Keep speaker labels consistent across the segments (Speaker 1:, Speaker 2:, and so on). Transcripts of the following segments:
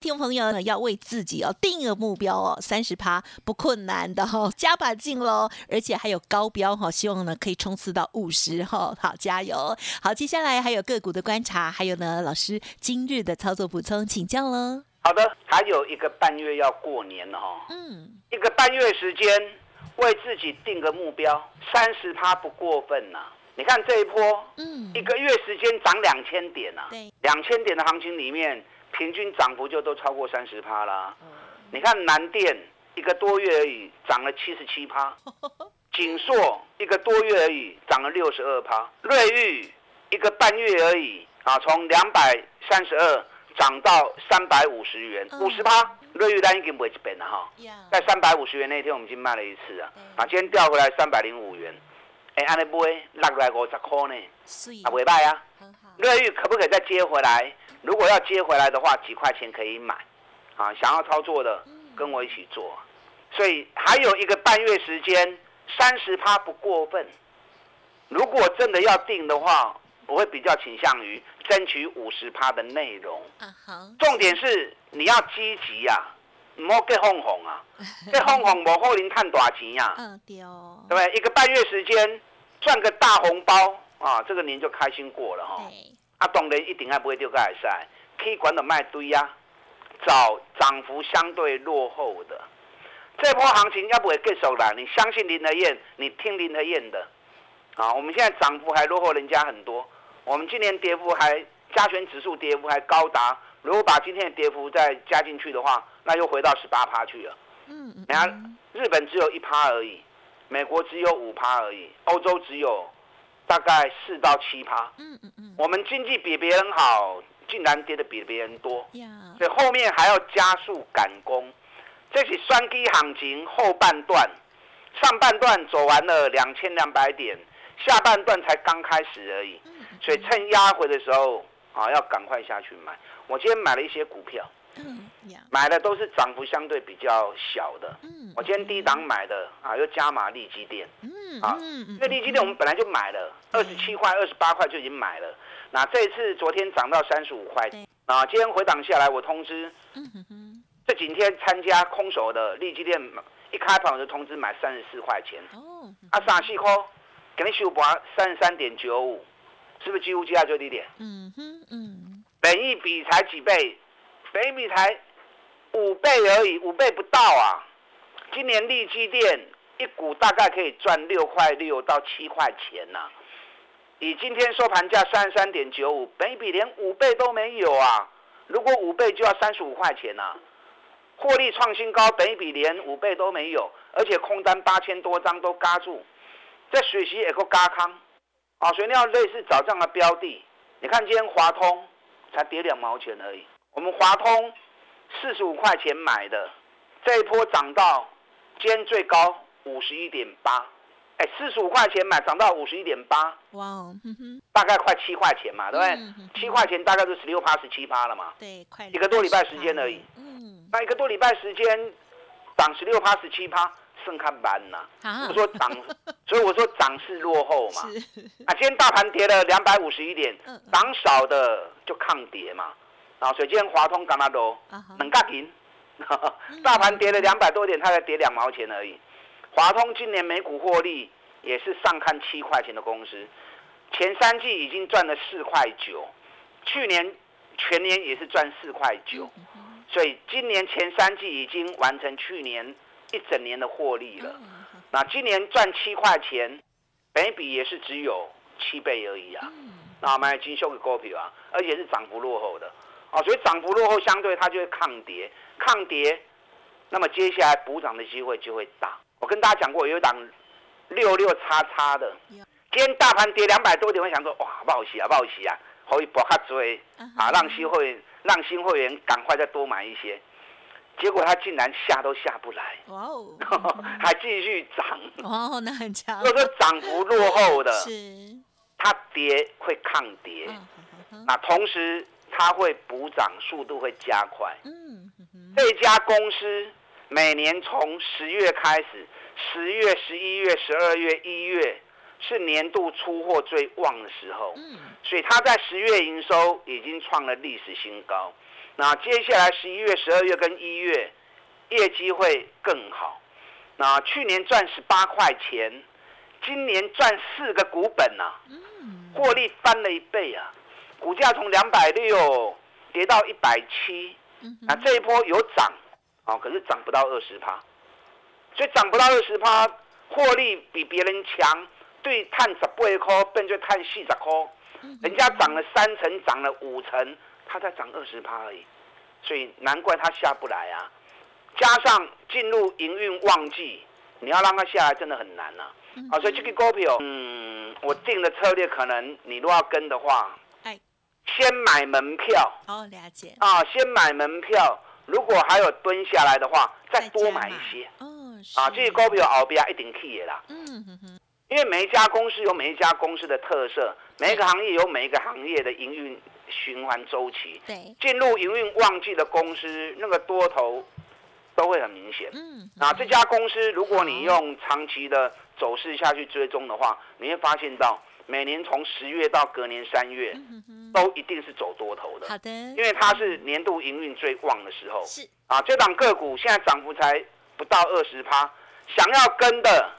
Speaker 1: 听众朋友呢，要为自己哦定一个目标哦，三十趴不困难的哈，加把劲喽，而且还有高标哈，希望呢可以冲刺到五十哈，好加油！好，接下来还有个股的观察，还有呢老师今日的操作补充，请教喽。
Speaker 2: 好的，还有一个半月要过年了哈，嗯，一个半月时间为自己定个目标，三十趴不过分呐。你看这一波，嗯，一个月时间涨两千点呐，
Speaker 1: 对，
Speaker 2: 两千点的行情里面。平均涨幅就都超过三十趴啦。你看南电一个多月而已涨了七十七趴，锦硕一个多月而已涨了六十二趴，瑞昱一个半月而已啊，从两百三十二涨到三百五十元，五十趴。瑞昱单已经不会变了哈，在三百五十元那天我们已经卖了一次啊，啊，今天调回来三百零五元，哎，安尼买落来五十块呢，啊，未歹啊，瑞玉可不可以再接回来？如果要接回来的话，几块钱可以买，啊，想要操作的跟我一起做，所以还有一个半月时间，三十趴不过分。如果真的要定的话，我会比较倾向于争取五十趴的内容。重点是你要积极呀，唔好给哄哄啊，给哄哄无可能赚大钱呀。嗯，对哦。对不对？一个半月时间赚个大红包啊，这个年就开心过了哈。啊，当然一定还不会丢个海赛，可以管的卖堆呀，找涨幅相对落后的。这波行情要不会更手了？你相信林德燕，你听林德燕的。啊，我们现在涨幅还落后人家很多。我们今年跌幅还加权指数跌幅还高达，如果把今天的跌幅再加进去的话，那又回到十八趴去了。嗯嗯。你看，日本只有一趴而已，美国只有五趴而已，欧洲只有。大概四到七趴，嗯嗯嗯，我们经济比别人好，竟然跌的比别人多，所以后面还要加速赶工。这是双低行情后半段，上半段走完了两千两百点，下半段才刚开始而已，所以趁压回的时候啊，要赶快下去买。我今天买了一些股票。买的都是涨幅相对比较小的。嗯，我今天低档买的啊，又加码利基店。嗯，啊，因为利基店我们本来就买了，二十七块、二十八块就已经买了。那这次昨天涨到三十五块，啊，今天回档下来，我通知，这几天参加空手的利基店，一开盘我就通知买三十四块钱。哦，啊，三四块，给你收盘三十三点九五，是不是几乎接下最低点？嗯哼，嗯，本一比才几倍？北米才五倍而已，五倍不到啊！今年利基店一股大概可以赚六块六到七块钱呐。以今天收盘价三十三点九五，北比连五倍都没有啊！如果五倍就要三十五块钱呐。获利创新高，北比连五倍都没有，而且空单八千多张都嘎住，在水席也够嘎康啊！所以你要类似找这样的标的，你看今天华通才跌两毛钱而已。我们华通四十五块钱买的，这一波涨到今天最高五十一点八，哎，四十五块钱买涨到五十一点八，哇哦，大概快七块钱嘛，对不对？七块钱大概是十六趴十七趴了嘛，
Speaker 1: 对，快
Speaker 2: 一个多礼拜时间而已，嗯，那一个多礼拜时间涨十六趴十七趴，剩看板呐，我说涨，所以我说涨势落后嘛，啊，今天大盘跌了两百五十一点，涨少的就抗跌嘛。啊，水晶华通干嘛都能干平，大盘跌了两百多点，它才跌两毛钱而已。华通今年每股获利也是上看七块钱的公司，前三季已经赚了四块九，去年全年也是赚四块九，所以今年前三季已经完成去年一整年的获利了。那今年赚七块钱，每笔也是只有七倍而已啊。那买金秀的股票啊，而且是涨幅落后的。啊，所以涨幅落后，相对它就会抗跌，抗跌，那么接下来补涨的机会就会大。我跟大家讲过，有一档六六叉叉的，今天大盘跌两百多点，我想说，哇，不好洗啊，不好洗啊，可以博卡追啊，让新会让新会员赶快再多买一些。结果它竟然下都下不来，哇哦，还继续涨，
Speaker 1: 哦，那很强。
Speaker 2: 就说涨幅落后的，是它跌会抗跌，那同时。它会补涨速度会加快。嗯，这家公司每年从十月开始，十月、十一月、十二月、一月是年度出货最旺的时候。嗯，所以它在十月营收已经创了历史新高。那接下来十一月、十二月跟一月业绩会更好。那去年赚十八块钱，今年赚四个股本呐，获利翻了一倍啊！股价从两百六跌到一百七，那这一波有涨，哦，可是涨不到二十趴，所以涨不到二十趴，获利比别人强，对，探十八块变就探四十块，人家涨了三成，涨了五成，他才涨二十趴而已，所以难怪他下不来啊！加上进入营运旺季，你要让它下来真的很难呐。啊，所以这个股票，嗯，我定的策略可能你如果要跟的话，哎，先买门票。
Speaker 1: 哦，了解。
Speaker 2: 啊，先买门票，如果还有蹲下来的话，再多买一些。哦，啊，这个股票后边一定去的啦。嗯哼哼。因为每一家公司有每一家公司的特色，每一个行业有每一个行业的营运循环周期。
Speaker 1: 对。
Speaker 2: 进入营运旺季的公司，那个多头。都会很明显。嗯，那这家公司，如果你用长期的走势下去追踪的话，你会发现到每年从十月到隔年三月，都一定是走多头的。
Speaker 1: 好的，
Speaker 2: 因为它是年度营运最旺的时候。是啊，这档个股现在涨幅才不到二十趴，想要跟的，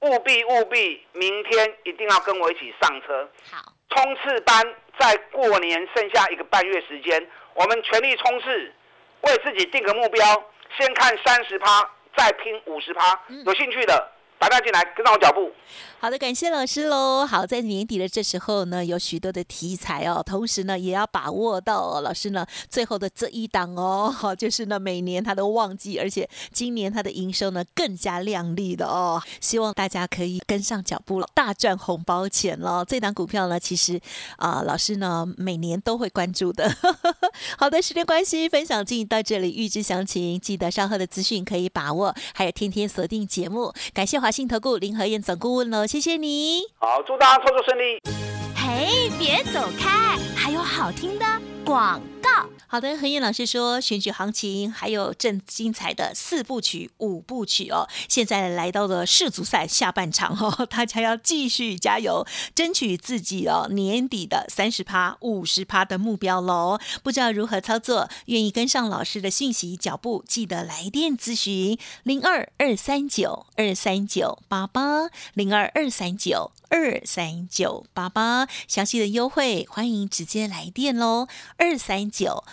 Speaker 2: 务必务必明天一定要跟我一起上车。
Speaker 1: 好，
Speaker 2: 冲刺班在过年剩下一个半月时间，我们全力冲刺，为自己定个目标。先看三十趴，再拼五十趴。有兴趣的，大家进来跟上我脚步。
Speaker 1: 好的，感谢老师喽。好，在年底的这时候呢，有许多的题材哦，同时呢，也要把握到老师呢最后的这一档哦，好，就是呢每年它都旺季，而且今年它的营收呢更加亮丽的哦，希望大家可以跟上脚步了，大赚红包钱了。这档股票呢，其实啊，老师呢每年都会关注的。好的，时间关系，分享进到这里，预知详情记得稍后的资讯可以把握，还有天天锁定节目。感谢华信投顾林和燕总顾问喽。谢谢你，
Speaker 2: 好，祝大家操作顺利。
Speaker 1: 嘿，别走开，还有好听的广告。好的，何燕老师说，选举行情还有正精彩的四部曲、五部曲哦。现在来到了世足赛下半场哦，大家要继续加油，争取自己哦年底的三十趴、五十趴的目标喽。不知道如何操作，愿意跟上老师的讯息脚步，记得来电咨询零二二三九二三九八八零二二三九二三九八八，详细的优惠欢迎直接来电喽，二三九。